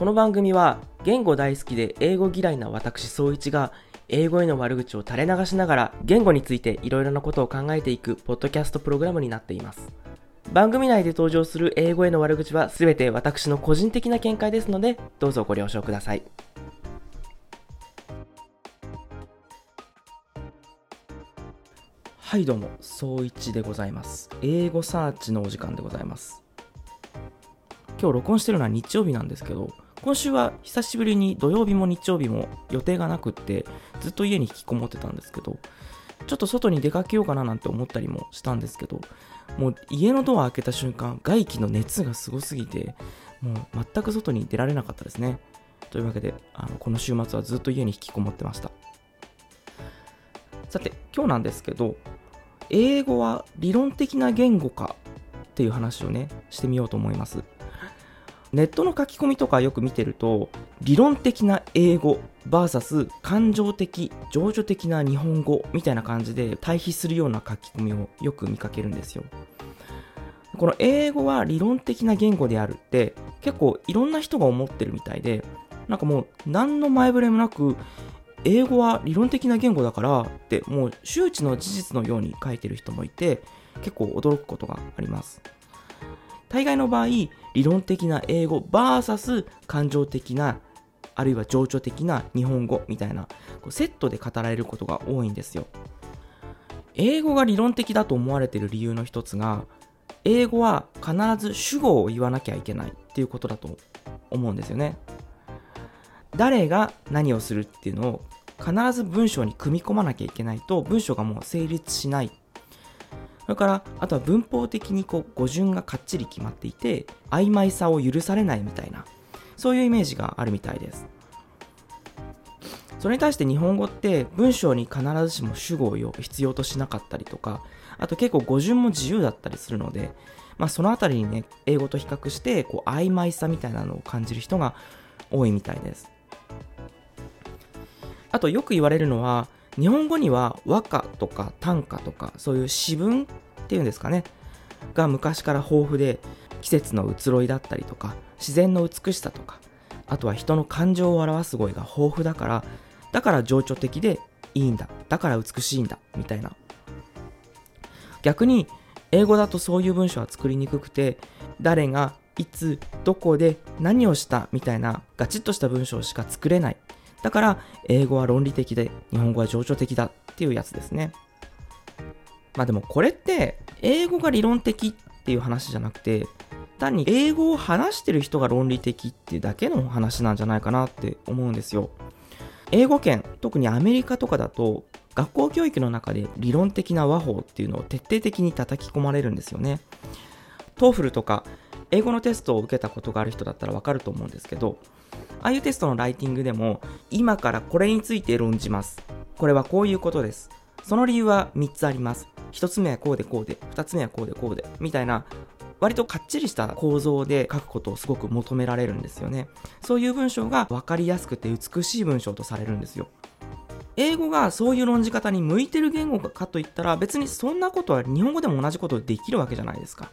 この番組は言語大好きで英語嫌いな私総一が英語への悪口を垂れ流しながら言語についていろいろなことを考えていくポッドキャストプログラムになっています。番組内で登場する英語への悪口は全て私の個人的な見解ですのでどうぞご了承ください。はいどうも総一でございます。英語サーチのお時間でございます。今日録音してるのは日曜日なんですけど今週は久しぶりに土曜日も日曜日も予定がなくってずっと家に引きこもってたんですけどちょっと外に出かけようかななんて思ったりもしたんですけどもう家のドア開けた瞬間外気の熱がすごすぎてもう全く外に出られなかったですね。というわけであのこの週末はずっと家に引きこもってました。さて今日なんですけど英語は理論的な言語かっていう話をねしてみようと思います。ネットの書き込みとかよく見てると、理論的な英語 VS 感情的、情緒的な日本語みたいな感じで対比するような書き込みをよく見かけるんですよ。この英語は理論的な言語であるって結構いろんな人が思ってるみたいで、なんかもう何の前触れもなく、英語は理論的な言語だからってもう周知の事実のように書いてる人もいて結構驚くことがあります。大概の場合、理論的な英語 VS 感情的な、あるいは情緒的な日本語みたいな、セットで語られることが多いんですよ。英語が理論的だと思われている理由の一つが、英語は必ず主語を言わなきゃいけないっていうことだと思うんですよね。誰が何をするっていうのを必ず文章に組み込まなきゃいけないと文章がもう成立しないそれから、あとは文法的にこう語順がかっちり決まっていて、曖昧さを許されないみたいな、そういうイメージがあるみたいです。それに対して日本語って文章に必ずしも主語を必要としなかったりとか、あと結構語順も自由だったりするので、まあそのあたりにね、英語と比較してこう曖昧さみたいなのを感じる人が多いみたいです。あとよく言われるのは、日本語には和歌とか短歌とかそういう詩文っていうんですかねが昔から豊富で季節の移ろいだったりとか自然の美しさとかあとは人の感情を表す語彙が豊富だからだから情緒的でいいんだだから美しいんだみたいな。逆に英語だとそういう文章は作りにくくて誰がいつどこで何をしたみたいなガチッとした文章しか作れない。だから英語は論理的で日本語は情緒的だっていうやつですね。まあでもこれって英語が理論的っていう話じゃなくて単に英語を話してる人が論理的っていうだけの話なんじゃないかなって思うんですよ。英語圏、特にアメリカとかだと学校教育の中で理論的な話法っていうのを徹底的に叩き込まれるんですよね。 TOEFL とか英語のテストを受けたことがある人だったらわかると思うんですけど、ああいうテストのライティングでも、今からこれについて論じます。これはこういうことです。その理由は3つあります。1つ目はこうでこうで、2つ目はこうでこうで、みたいな、割とかっちりした構造で書くことをすごく求められるんですよね。そういう文章が分かりやすくて美しい文章とされるんですよ。英語がそういう論じ方に向いてる言語かといったら別にそんなことは日本語でも同じことできるわけじゃないですか。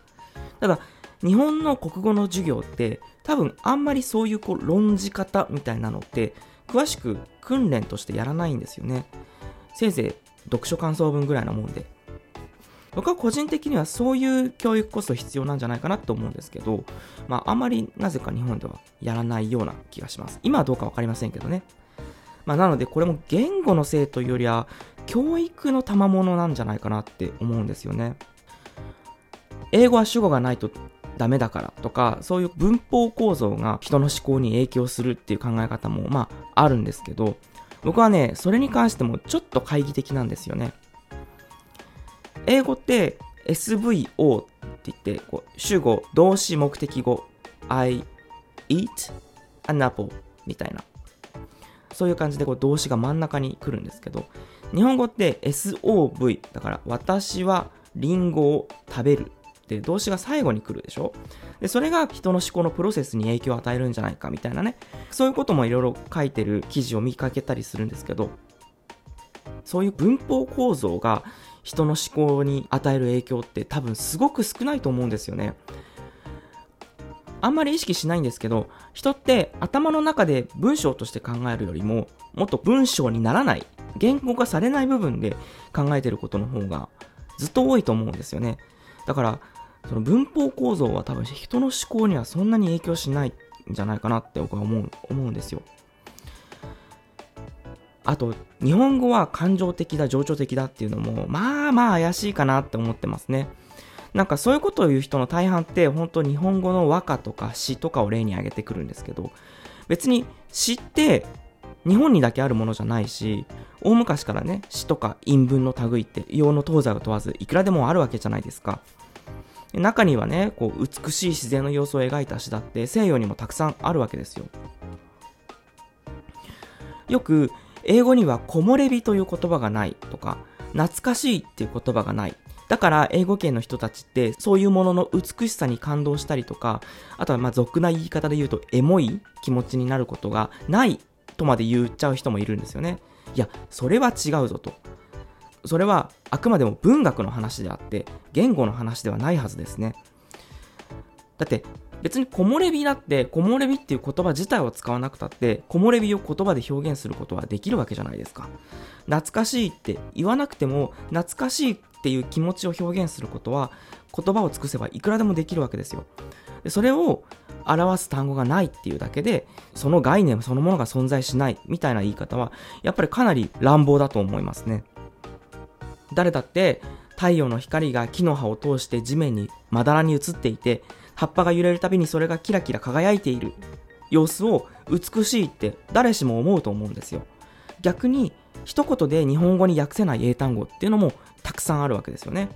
ただ日本の国語の授業って多分あんまりそういうこう論じ方みたいなのって詳しく訓練としてやらないんですよね。せいぜい読書感想文ぐらいなもんで。僕は個人的にはそういう教育こそ必要なんじゃないかなと思うんですけど、まああんまりなぜか日本ではやらないような気がします。今はどうかわかりませんけどね。まあなのでこれも言語のせいというよりは教育の賜物なんじゃないかなって思うんですよね。英語は主語がないとダメだからとか、そういう文法構造が人の思考に影響するっていう考え方も、まあ、あるんですけど、僕はね、それに関してもちょっと懐疑的なんですよね。英語って SVO って言って、こう主語、動詞、目的語、I eat an apple みたいな。そういう感じでこう動詞が真ん中に来るんですけど、日本語って SOV だから私はリンゴを食べるって動詞が最後に来るでしょ？で、それが人の思考のプロセスに影響を与えるんじゃないかみたいなね、そういうこともいろいろ書いてる記事を見かけたりするんですけど、そういう文法構造が人の思考に与える影響って多分すごく少ないと思うんですよね。あんまり意識しないんですけど、人って頭の中で文章として考えるよりも、もっと文章にならない、言語化されない部分で考えてることの方がずっと多いと思うんですよね。だから、その文法構造は多分人の思考にはそんなに影響しないんじゃないかなって僕は思う思うんですよ。あと、日本語は感情的だ、情緒的だっていうのも、まあまあ怪しいかなって思ってますね。なんかそういうことを言う人の大半って本当日本語の和歌とか詩とかを例に挙げてくるんですけど別に詩って日本にだけあるものじゃないし大昔からね詩とか韻文の類って用の東西を問わずいくらでもあるわけじゃないですか中にはねこう美しい自然の様子を描いた詩だって西洋にもたくさんあるわけですよよく英語には木漏れ日という言葉がないとか懐かしいっていう言葉がないだから英語圏の人たちってそういうものの美しさに感動したりとか、あとはまあ俗な言い方で言うとエモい気持ちになることがないとまで言っちゃう人もいるんですよね。いや、それは違うぞと。それはあくまでも文学の話であって言語の話ではないはずですね。だって別に木漏れ日だって木漏れ日っていう言葉自体を使わなくたって木漏れ日を言葉で表現することはできるわけじゃないですか。懐かしいって言わなくても懐かしいっていう気持ちを表現することは言葉を尽くせばいくらでもできるわけですよ。でそれを表す単語がないっていうだけでその概念そのものが存在しないみたいな言い方はやっぱりかなり乱暴だと思いますね。誰だって太陽の光が木の葉を通して地面にまだらに映っていて葉っぱが揺れるたびにそれがキラキラ輝いている様子を美しいって誰しも思うと思うんですよ。逆に一言で日本語に訳せない英単語っていうのもたくさんあるわけですよね。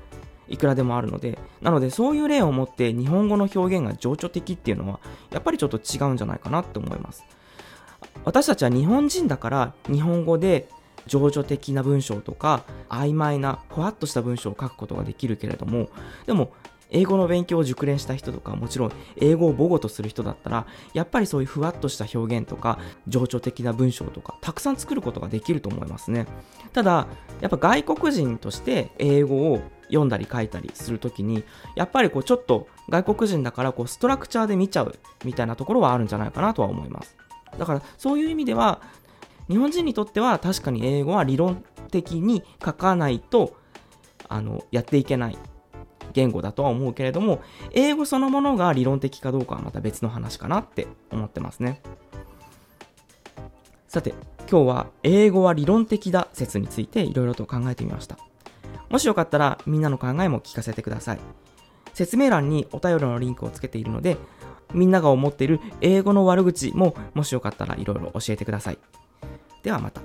いくらでもあるので。なのでそういう例を持って日本語の表現が情緒的っていうのはやっぱりちょっと違うんじゃないかなって思います。私たちは日本人だから日本語で情緒的な文章とか曖昧なふわっとした文章を書くことができるけれどもでも英語の勉強を熟練した人とか、もちろん英語を母語とする人だったら、やっぱりそういうふわっとした表現とか、情緒的な文章とか、たくさん作ることができると思いますね。ただ、やっぱ外国人として英語を読んだり書いたりするときに、やっぱりこうちょっと外国人だからこうストラクチャーで見ちゃうみたいなところはあるんじゃないかなとは思います。だからそういう意味では、日本人にとっては確かに英語は理論的に書かないとあのやっていけない言語だとは思うけれども、英語そのものが理論的かどうかはまた別の話かなって思ってますね。さて、今日は英語は理論的だ説についていろいろと考えてみました。もしよかったらみんなの考えも聞かせてください。説明欄にお便りのリンクをつけているので、みんなが思っている英語の悪口ももしよかったらいろいろ教えてください。ではまた。